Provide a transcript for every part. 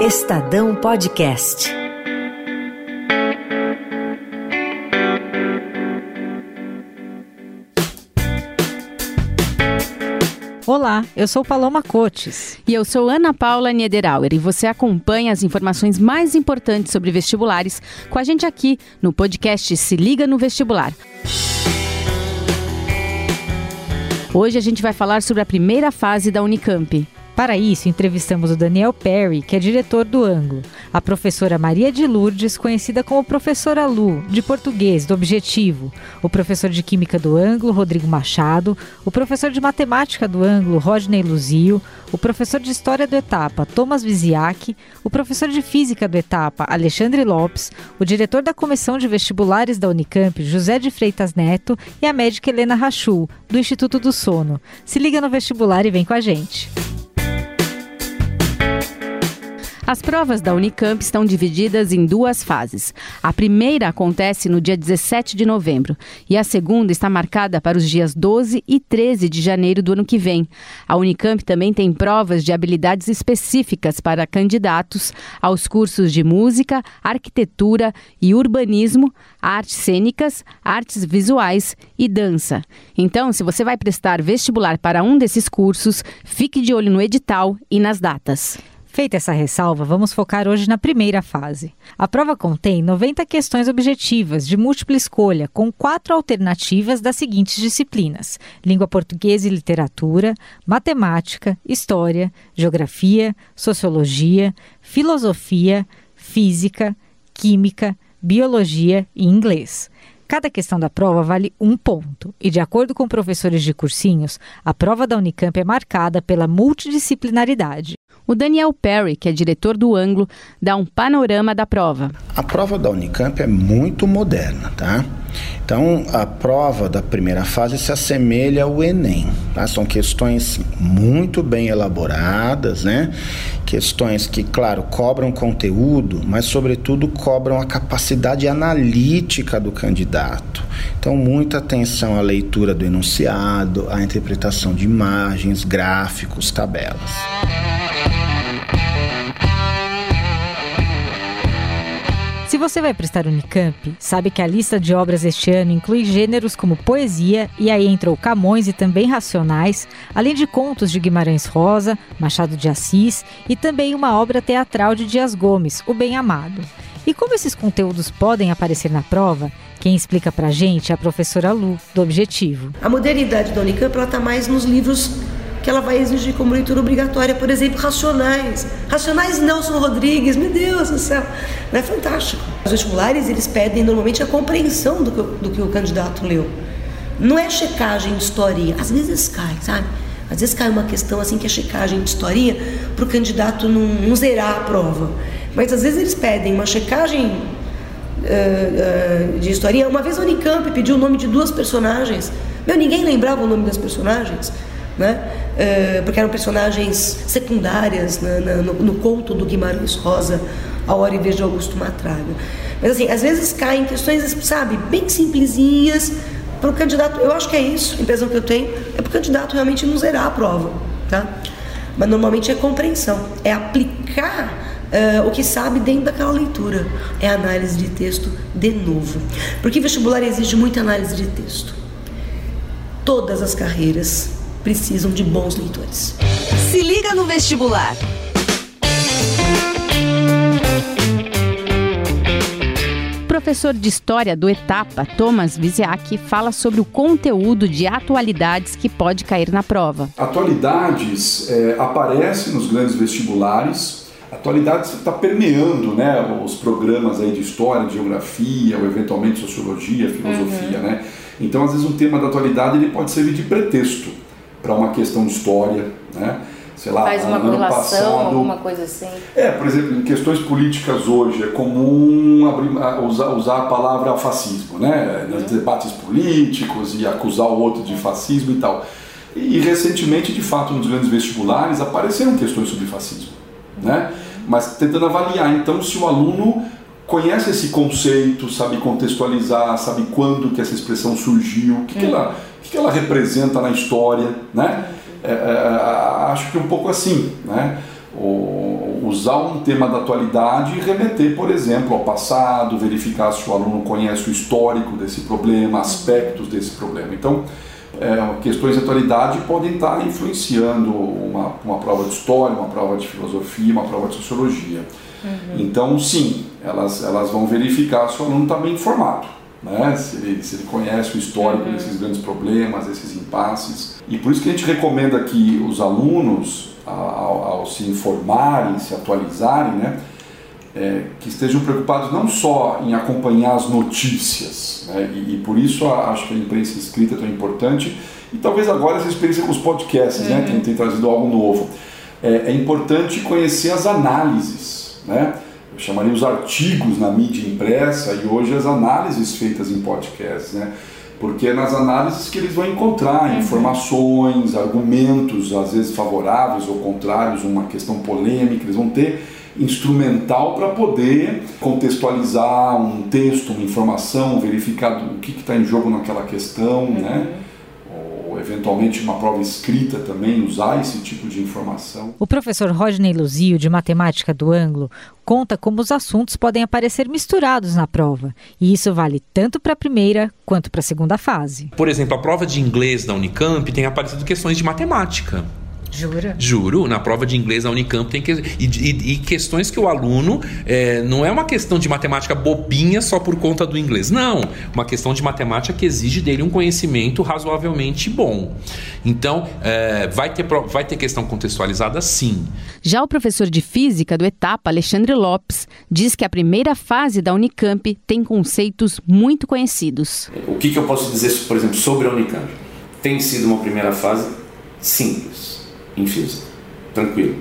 Estadão Podcast. Olá, eu sou Paloma Cotes. E eu sou Ana Paula Niederauer e você acompanha as informações mais importantes sobre vestibulares com a gente aqui no podcast Se Liga no Vestibular. Hoje a gente vai falar sobre a primeira fase da Unicamp. Para isso, entrevistamos o Daniel Perry, que é diretor do Ângulo, a professora Maria de Lourdes, conhecida como professora Lu, de português, do Objetivo, o professor de Química do Ângulo, Rodrigo Machado, o professor de Matemática do Ângulo, Rodney Luzio, o professor de História do Etapa, Thomas Viziak, o professor de Física do Etapa, Alexandre Lopes, o diretor da Comissão de Vestibulares da Unicamp, José de Freitas Neto, e a médica Helena Rachul, do Instituto do Sono. Se liga no vestibular e vem com a gente. As provas da Unicamp estão divididas em duas fases. A primeira acontece no dia 17 de novembro e a segunda está marcada para os dias 12 e 13 de janeiro do ano que vem. A Unicamp também tem provas de habilidades específicas para candidatos aos cursos de música, arquitetura e urbanismo, artes cênicas, artes visuais e dança. Então, se você vai prestar vestibular para um desses cursos, fique de olho no edital e nas datas. Feita essa ressalva, vamos focar hoje na primeira fase. A prova contém 90 questões objetivas de múltipla escolha, com quatro alternativas das seguintes disciplinas: língua portuguesa e literatura, matemática, história, geografia, sociologia, filosofia, física, química, biologia e inglês. Cada questão da prova vale um ponto, e de acordo com professores de cursinhos, a prova da Unicamp é marcada pela multidisciplinaridade. O Daniel Perry, que é diretor do Ângulo, dá um panorama da prova. A prova da Unicamp é muito moderna, tá? Então, a prova da primeira fase se assemelha ao Enem. Tá? São questões muito bem elaboradas, né? Questões que, claro, cobram conteúdo, mas, sobretudo, cobram a capacidade analítica do candidato. Então, muita atenção à leitura do enunciado, à interpretação de imagens, gráficos, tabelas. Você vai prestar Unicamp, sabe que a lista de obras este ano inclui gêneros como poesia, e aí entrou Camões e também Racionais, além de contos de Guimarães Rosa, Machado de Assis e também uma obra teatral de Dias Gomes, O Bem Amado. E como esses conteúdos podem aparecer na prova, quem explica pra gente é a professora Lu, do Objetivo. A modernidade da Unicamp está mais nos livros que ela vai exigir como leitura obrigatória, por exemplo, Racionais. Racionais Nelson Rodrigues, meu Deus do céu, não é fantástico. Os vestibulares, eles pedem normalmente a compreensão do que, do que o candidato leu. Não é checagem de historinha, às vezes cai, sabe? Às vezes cai uma questão assim que é checagem de historinha para o candidato não, não, zerar a prova. Mas às vezes eles pedem uma checagem uh, uh, de historinha. Uma vez a Unicamp pediu o nome de duas personagens. Meu, ninguém lembrava o nome das personagens né? Uh, porque eram personagens secundárias né, no, no, conto do Guimarães Rosa, A Hora e de Augusto Matraga. Mas assim, às vezes caem questões, sabe, bem simplesinhas para o candidato. Eu acho que é isso, a impressão que eu tenho, é para o candidato realmente não zerar a prova, tá? Mas normalmente é compreensão, é aplicar Uh, o que sabe dentro daquela leitura. É análise de texto de novo. Porque vestibular exige muita análise de texto. Todas as carreiras precisam de bons leitores. Se liga no vestibular. professor de História do Etapa, Thomas Viziak, fala sobre o conteúdo de atualidades que pode cair na prova. Atualidades é, aparecem nos grandes vestibulares. Atualidades está permeando né, os programas aí de História, de Geografia, ou eventualmente Sociologia, Filosofia. Uhum. Né? Então, às vezes, um tema da atualidade ele pode servir de pretexto para uma questão de história, né? Sei lá, Faz uma ano correlação, passado, alguma coisa assim. É, por exemplo, em questões políticas hoje é comum abrir, usar, usar a palavra fascismo, né? Nos uhum. debates políticos e acusar o outro de fascismo e tal. E, recentemente, de fato, nos grandes vestibulares apareceram questões sobre fascismo, né? Mas tentando avaliar, então, se o aluno conhece esse conceito, sabe contextualizar, sabe quando que essa expressão surgiu, o que, que ela que ela representa na história, né? É, é, acho que um pouco assim, né? O, usar um tema da atualidade e remeter, por exemplo, ao passado, verificar se o aluno conhece o histórico desse problema, aspectos desse problema. Então, é, questões de atualidade podem estar influenciando uma, uma prova de história, uma prova de filosofia, uma prova de sociologia. Uhum. Então, sim, elas, elas vão verificar se o aluno está bem informado, né? se, ele, se ele conhece o histórico uhum. desses grandes problemas, desses impasses. E por isso que a gente recomenda que os alunos, ao, ao se informarem, se atualizarem, né? É, que estejam preocupados não só em acompanhar as notícias, né? e, e, por isso a, acho que a imprensa escrita é tão importante, e talvez agora essa experiência com os podcasts, né? uhum. né? que tem trazido algo novo. É, é importante conhecer as análises né? Chamaria os artigos na mídia impressa e hoje as análises feitas em podcasts, né? Porque é nas análises que eles vão encontrar uhum. informações, argumentos, às vezes favoráveis ou contrários, uma questão polêmica, eles vão ter instrumental para poder contextualizar um texto, uma informação, verificar o que está em jogo naquela questão, uhum. né? Eventualmente uma prova escrita também, usar esse tipo de informação. O professor Rodney Luzio, de Matemática do Ângulo, conta como os assuntos podem aparecer misturados na prova, e isso vale tanto para a primeira quanto para a segunda fase. Por exemplo, a prova de inglês da Unicamp tem aparecido questões de matemática. Jura? Juro, na prova de inglês da Unicamp tem que, e, e, e questões que o aluno é, não é uma questão de matemática bobinha só por conta do inglês, não, uma questão de matemática que exige dele um conhecimento razoavelmente bom. Então, é, vai, ter, vai ter questão contextualizada sim. Já o professor de física do Etapa, Alexandre Lopes, diz que a primeira fase da Unicamp tem conceitos muito conhecidos. O que, que eu posso dizer, por exemplo, sobre a Unicamp? Tem sido uma primeira fase simples em tranquilo.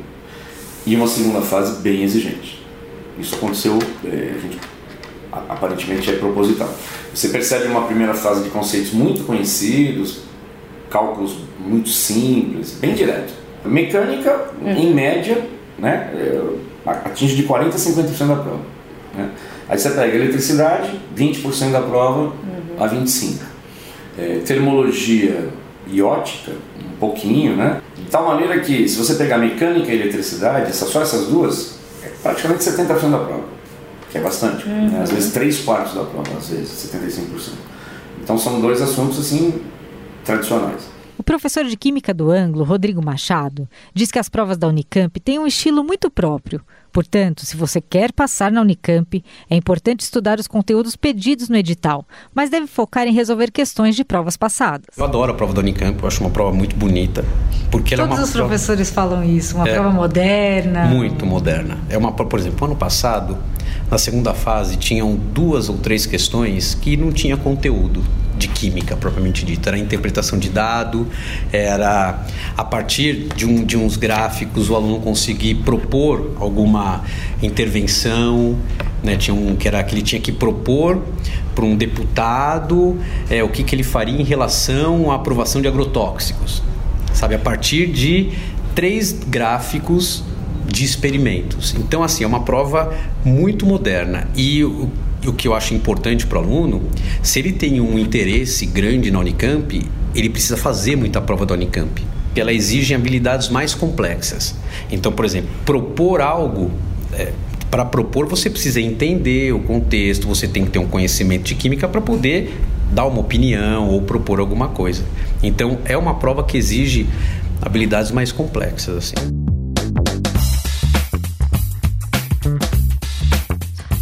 E uma segunda fase bem exigente. Isso aconteceu, é, a gente, aparentemente é proposital. Você percebe uma primeira fase de conceitos muito conhecidos, cálculos muito simples, bem direto. Mecânica, uhum. em média, né, é, atinge de 40% a 50% da prova. Né? Aí você pega eletricidade, 20% da prova uhum. a 25%. É, termologia e ótica, um pouquinho, né? De tal maneira que, se você pegar mecânica e eletricidade, só essas duas, é praticamente 70% da prova, que é bastante. Uhum. Né? Às vezes 3 quartos da prova, às vezes 75%. Então são dois assuntos assim tradicionais. O professor de Química do Ângulo, Rodrigo Machado, diz que as provas da Unicamp têm um estilo muito próprio. Portanto, se você quer passar na Unicamp, é importante estudar os conteúdos pedidos no edital, mas deve focar em resolver questões de provas passadas. Eu adoro a prova da Unicamp, eu acho uma prova muito bonita. Porque Todos é os prova... professores falam isso, uma é prova moderna. Muito moderna. É uma, por exemplo, ano passado, na segunda fase, tinham duas ou três questões que não tinha conteúdo de química propriamente dita, era a interpretação de dado, era a partir de, um, de uns gráficos o aluno conseguir propor alguma intervenção, né? tinha um que era que ele tinha que propor para um deputado é, o que, que ele faria em relação à aprovação de agrotóxicos, sabe, a partir de três gráficos de experimentos. Então, assim, é uma prova muito moderna. E o que eu acho importante para o aluno, se ele tem um interesse grande na Unicamp, ele precisa fazer muita prova da Unicamp. Ela exige habilidades mais complexas. Então, por exemplo, propor algo. É, para propor, você precisa entender o contexto, você tem que ter um conhecimento de química para poder dar uma opinião ou propor alguma coisa. Então, é uma prova que exige habilidades mais complexas. Assim.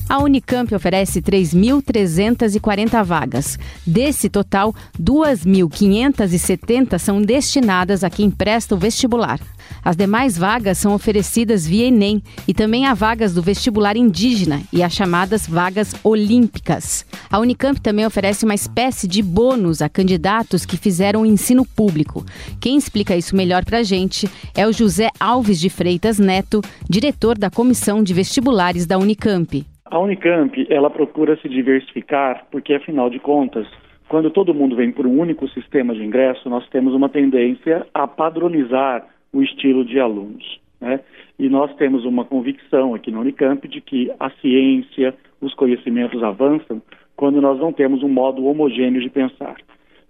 A Unicamp oferece 3.340 vagas. Desse total, 2.570 são destinadas a quem presta o vestibular. As demais vagas são oferecidas via Enem e também há vagas do vestibular indígena e as chamadas vagas olímpicas. A Unicamp também oferece uma espécie de bônus a candidatos que fizeram o ensino público. Quem explica isso melhor para a gente é o José Alves de Freitas Neto, diretor da Comissão de Vestibulares da Unicamp. A Unicamp, ela procura se diversificar porque, afinal de contas, quando todo mundo vem por um único sistema de ingresso, nós temos uma tendência a padronizar o estilo de alunos. Né? E nós temos uma convicção aqui na Unicamp de que a ciência, os conhecimentos avançam quando nós não temos um modo homogêneo de pensar.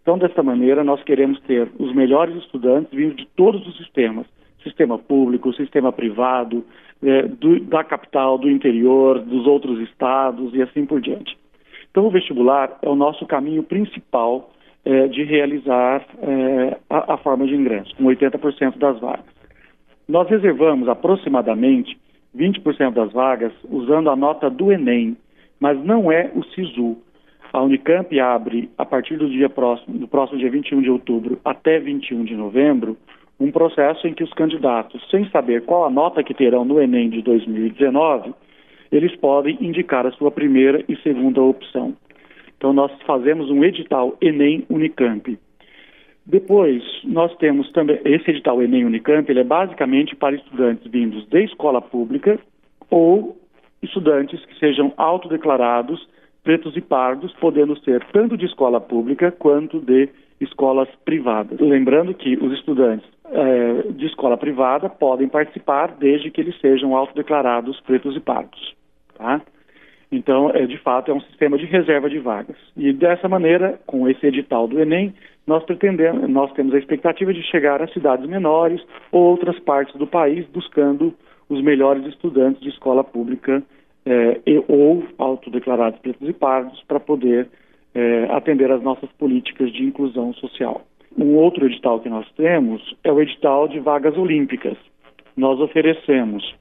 Então, dessa maneira, nós queremos ter os melhores estudantes vindo de todos os sistemas, sistema público, sistema privado, é, do, da capital, do interior, dos outros estados e assim por diante. Então, o vestibular é o nosso caminho principal é, de realizar é, a, a, forma de ingresso, com 80% das vagas. Nós reservamos aproximadamente 20% das vagas usando a nota do Enem, mas não é o SISU. A Unicamp abre, a partir do dia próximo, do próximo dia 21 de outubro até 21 de novembro, um processo em que os candidatos, sem saber qual a nota que terão no Enem de 2019, eles podem indicar a sua primeira e segunda opção. Então, nós fazemos um edital Enem Unicamp. Depois, nós temos também, esse edital Enem Unicamp, ele é basicamente para estudantes vindos de escola pública ou estudantes que sejam autodeclarados pretos e pardos, podendo ser tanto de escola pública quanto de escolas privadas. Lembrando que os estudantes é, de escola privada podem participar desde que eles sejam autodeclarados pretos e pardos. Tá? Então, é, de fato, é um sistema de reserva de vagas. E dessa maneira, com esse edital do Enem, nós pretendemos, nós temos a expectativa de chegar a cidades menores ou outras partes do país, buscando os melhores estudantes de escola pública é, e, ou autodeclarados pretos e pardos para poder é, atender às nossas políticas de inclusão social. Um outro edital que nós temos é o edital de vagas olímpicas. Nós oferecemos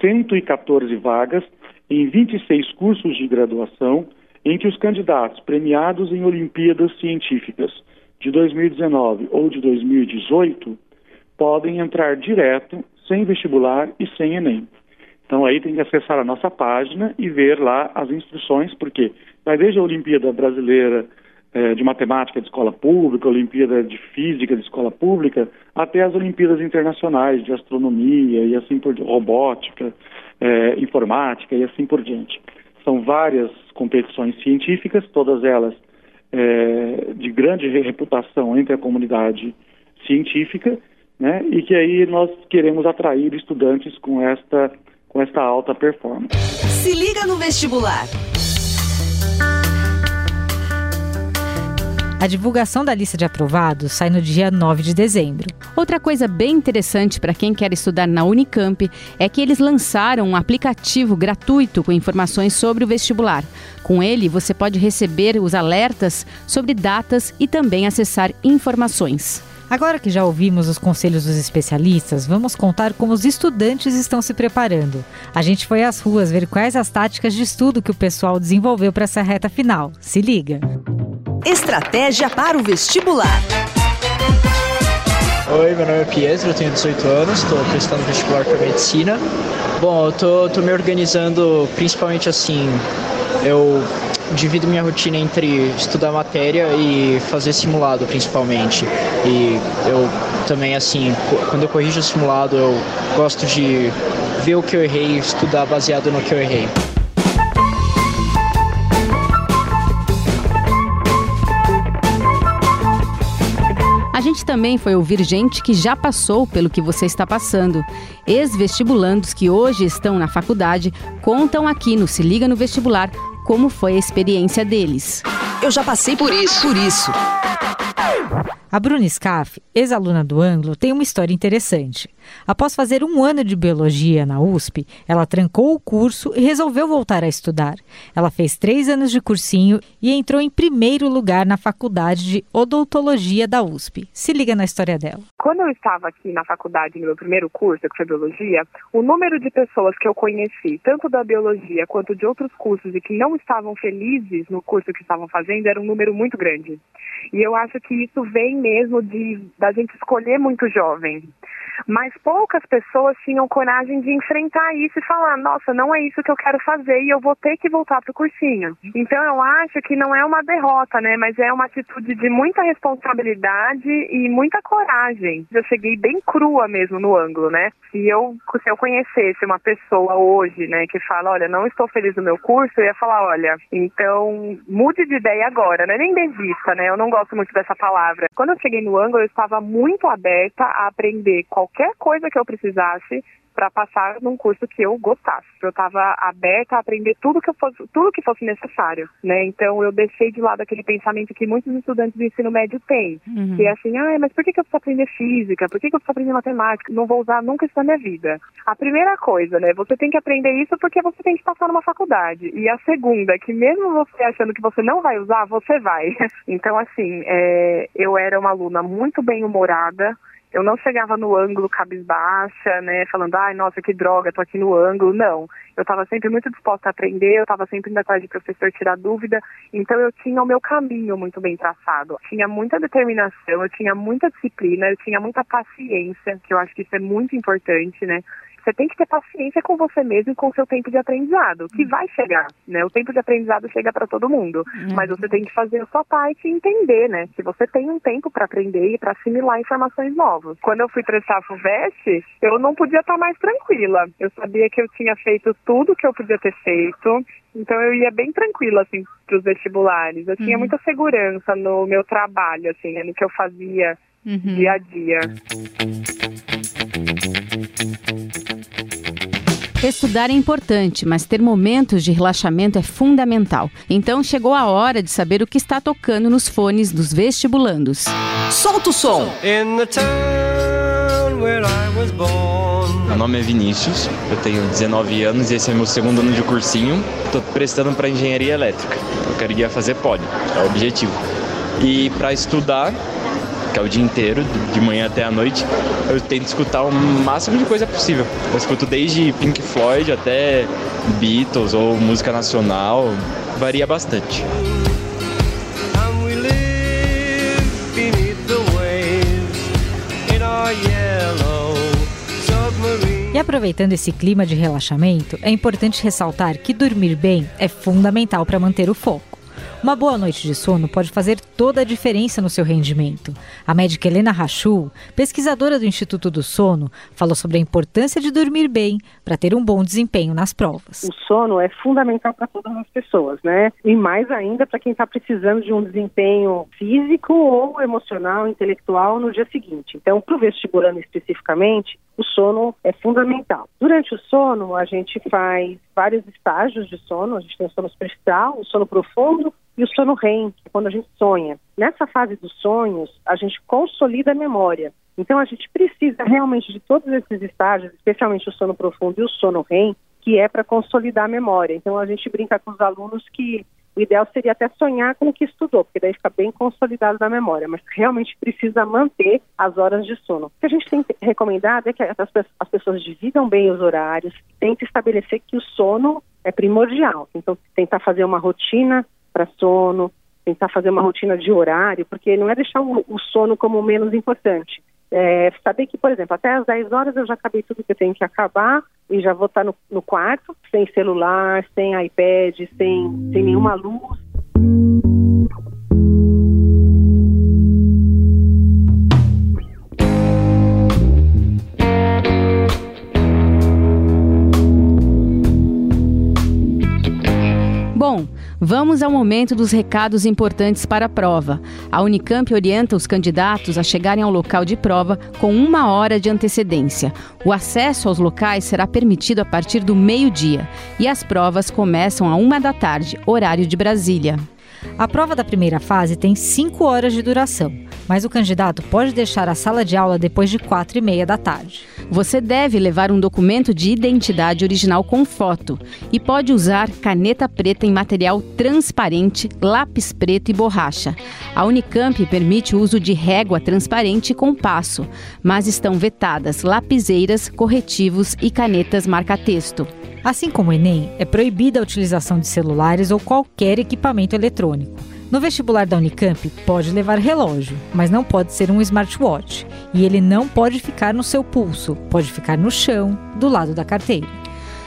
114 vagas em 26 cursos de graduação que os candidatos premiados em Olimpíadas Científicas de 2019 ou de 2018 podem entrar direto, sem vestibular e sem Enem. Então aí tem que acessar a nossa página e ver lá as instruções, porque vai desde a Olimpíada Brasileira é, de Matemática de Escola Pública, Olimpíada de Física de Escola Pública, até as Olimpíadas Internacionais de Astronomia e assim por Robótica, é, Informática e assim por diante. São várias competições científicas, todas elas é, de grande reputação entre a comunidade científica, né, e que aí nós queremos atrair estudantes com esta, com esta alta performance. Se liga no vestibular. A divulgação da lista de aprovados sai no dia 9 de dezembro. Outra coisa bem interessante para quem quer estudar na Unicamp é que eles lançaram um aplicativo gratuito com informações sobre o vestibular. Com ele, você pode receber os alertas sobre datas e também acessar informações. Agora que já ouvimos os conselhos dos especialistas, vamos contar como os estudantes estão se preparando. A gente foi às ruas ver quais as táticas de estudo que o pessoal desenvolveu para essa reta final. Se liga! Estratégia para o vestibular. Oi, meu nome é Pietro, eu tenho 18 anos, estou prestando vestibular para medicina. Bom, eu tô, tô me organizando principalmente assim, eu divido minha rotina entre estudar matéria e fazer simulado principalmente. E eu também assim, quando eu corrijo o simulado, eu gosto de ver o que eu errei e estudar baseado no que eu errei. gente também foi ouvir gente que já passou pelo que você está passando. Ex-vestibulandos que hoje estão na faculdade contam aqui no Se Liga no Vestibular como foi a experiência deles. Eu já passei por isso, por isso. A Bruna Scaff, ex-aluna do Anglo, tem uma história interessante. Após fazer um ano de biologia na USP, ela trancou o curso e resolveu voltar a estudar. Ela fez três anos de cursinho e entrou em primeiro lugar na faculdade de odontologia da USP. Se liga na história dela. Quando eu estava aqui na faculdade, no meu primeiro curso, que foi biologia, o número de pessoas que eu conheci, tanto da biologia quanto de outros cursos, e que não estavam felizes no curso que estavam fazendo, era um número muito grande. E eu acho que isso vem mesmo de da gente escolher muito jovem. Mas poucas pessoas tinham coragem de enfrentar isso e falar: nossa, não é isso que eu quero fazer e eu vou ter que voltar para o cursinho. Então eu acho que não é uma derrota, né? Mas é uma atitude de muita responsabilidade e muita coragem. Eu cheguei bem crua mesmo no ângulo, né? Se eu, se eu conhecesse uma pessoa hoje, né, que fala: olha, não estou feliz no meu curso, eu ia falar: olha, então mude de ideia agora, né? Nem desista, né? Eu não gosto muito dessa palavra. Quando eu cheguei no ângulo, eu estava muito aberta a aprender qual qualquer coisa que eu precisasse para passar num curso que eu gostasse. Eu estava aberta a aprender tudo que fosse, tudo que fosse necessário, né? Então eu deixei de lado aquele pensamento que muitos estudantes do ensino médio têm, uhum. que é assim, ah, mas por que, que eu preciso aprender física? Por que, que eu preciso aprender matemática? Não vou usar nunca isso na minha vida. A primeira coisa, né? Você tem que aprender isso porque você tem que passar numa faculdade. E a segunda, que mesmo você achando que você não vai usar, você vai. Então, assim, é, eu era uma aluna muito bem humorada eu não chegava no ângulo cabisbaixa, né, falando, ai, nossa, que droga, tô aqui no ângulo. Não. Eu estava sempre muito disposta a aprender, eu estava sempre indo atrás de professor tirar dúvida. Então eu tinha o meu caminho muito bem traçado. Tinha muita determinação, eu tinha muita disciplina, eu tinha muita paciência, que eu acho que isso é muito importante, né? Você tem que ter paciência com você mesmo e com o seu tempo de aprendizado, que vai chegar, né? O tempo de aprendizado chega para todo mundo, uhum. mas você tem que fazer a sua parte e entender, né? Que você tem um tempo para aprender e para assimilar informações novas. Quando eu fui prestar a FUVEST, eu não podia estar mais tranquila. Eu sabia que eu tinha feito tudo que eu podia ter feito, então eu ia bem tranquila, assim, para os vestibulares. Eu tinha uhum. muita segurança no meu trabalho, assim, né? no que eu fazia uhum. dia a dia. Estudar é importante, mas ter momentos de relaxamento é fundamental. Então chegou a hora de saber o que está tocando nos fones dos vestibulandos. Solta o som! Meu nome é Vinícius, eu tenho 19 anos e esse é meu segundo ano de cursinho. Estou prestando para engenharia elétrica. Eu quero ir fazer poli, é o objetivo. E para estudar, que é o dia inteiro, de manhã até a noite, eu tento escutar o máximo de coisa possível. Eu escuto desde Pink Floyd até Beatles ou música nacional, varia bastante. E aproveitando esse clima de relaxamento, é importante ressaltar que dormir bem é fundamental para manter o foco. Uma boa noite de sono pode fazer toda a diferença no seu rendimento. A médica Helena Rachul, pesquisadora do Instituto do Sono, falou sobre a importância de dormir bem para ter um bom desempenho nas provas. O sono é fundamental para todas as pessoas, né? E mais ainda para quem está precisando de um desempenho físico ou emocional, intelectual no dia seguinte. Então, para o vestibulando especificamente, o sono é fundamental. Durante o sono, a gente faz vários estágios de sono. A gente tem o sono superficial, o sono profundo e o sono REM, que é quando a gente sonha. Nessa fase dos sonhos, a gente consolida a memória. Então, a gente precisa realmente de todos esses estágios, especialmente o sono profundo e o sono REM, que é para consolidar a memória. Então, a gente brinca com os alunos que o ideal seria até sonhar com o que estudou, porque daí fica bem consolidado na memória, mas realmente precisa manter as horas de sono. O que a gente tem recomendado é que as pessoas dividam bem os horários, tente estabelecer que o sono é primordial. Então, tentar fazer uma rotina para sono, tentar fazer uma rotina de horário, porque não é deixar o, o sono como menos importante. É, saber que, por exemplo, até às 10 horas eu já acabei tudo que eu tenho que acabar e já vou estar no, no quarto, sem celular, sem iPad, sem, sem nenhuma luz. Bom, Vamos ao momento dos recados importantes para a prova. A Unicamp orienta os candidatos a chegarem ao local de prova com uma hora de antecedência. O acesso aos locais será permitido a partir do meio-dia e as provas começam a uma da tarde, horário de Brasília. A prova da primeira fase tem 5 horas de duração, mas o candidato pode deixar a sala de aula depois de 4 e meia da tarde. Você deve levar um documento de identidade original com foto e pode usar caneta preta em material transparente, lápis preto e borracha. A Unicamp permite o uso de régua transparente e compasso, mas estão vetadas lapiseiras, corretivos e canetas marca-texto. Assim como o Enem, é proibida a utilização de celulares ou qualquer equipamento eletrônico. No vestibular da Unicamp, pode levar relógio, mas não pode ser um smartwatch. E ele não pode ficar no seu pulso, pode ficar no chão, do lado da carteira.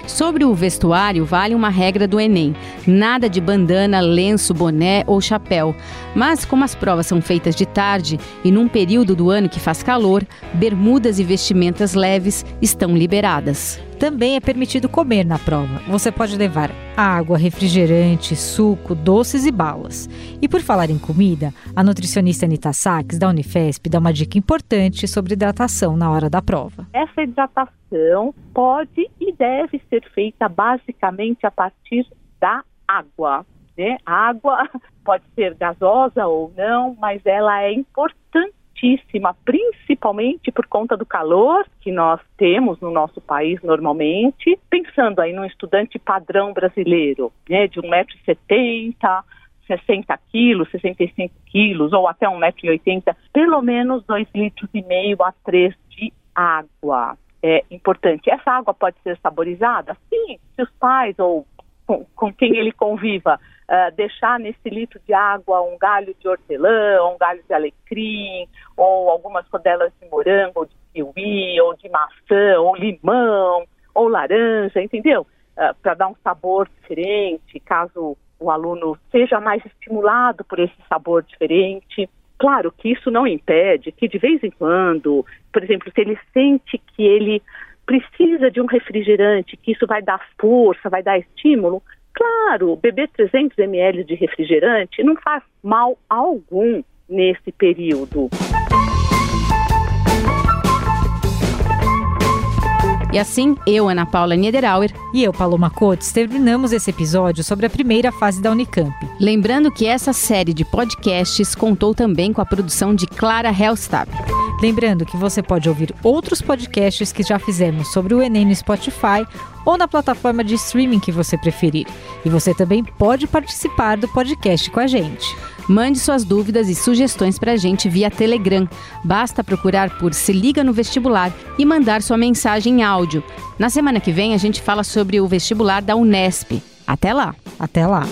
Sobre o vestuário, vale uma regra do Enem: nada de bandana, lenço, boné ou chapéu. Mas, como as provas são feitas de tarde e num período do ano que faz calor, bermudas e vestimentas leves estão liberadas. Também é permitido comer na prova. Você pode levar água, refrigerante, suco, doces e balas. E por falar em comida, a nutricionista Anita Sachs, da Unifesp, dá uma dica importante sobre hidratação na hora da prova. Essa hidratação pode e deve ser feita basicamente a partir da água. Né? A água pode ser gasosa ou não, mas ela é importante altíssima, principalmente por conta do calor que nós temos no nosso país normalmente. Pensando aí num estudante padrão brasileiro, né, de 1,70m, 60 quilos, 65 quilos ou até 1,80m, pelo menos 2,5 litros e meio a 3 de água. É importante. Essa água pode ser saborizada? Sim, se os pais ou com, com quem ele conviva uh, deixar nesse litro de água um galho de hortelã, um galho de alecrim, ou algumas rodelas de morango, ou de kiwi, ou de maçã, ou limão, ou laranja, entendeu? Uh, Para dar um sabor diferente, caso o aluno seja mais estimulado por esse sabor diferente. Claro que isso não impede que de vez em quando, por exemplo, se ele sente que ele precisa de um refrigerante, que isso vai dar força, vai dar estímulo, claro, beber 300 ml de refrigerante não faz mal algum nesse período. E assim, eu, Ana Paula Niederauer e eu, Paloma Cotes, terminamos esse episódio sobre a primeira fase da Unicamp. Lembrando que essa série de podcasts contou também com a produção de Clara Hellstab. Lembrando que você pode ouvir outros podcasts que já fizemos sobre o Enem no Spotify ou na plataforma de streaming que você preferir. E você também pode participar do podcast com a gente. Mande suas dúvidas e sugestões para a gente via Telegram. Basta procurar por Se Liga no Vestibular e mandar sua mensagem em áudio. Na semana que vem a gente fala sobre o vestibular da Unesp. Até lá! Até lá!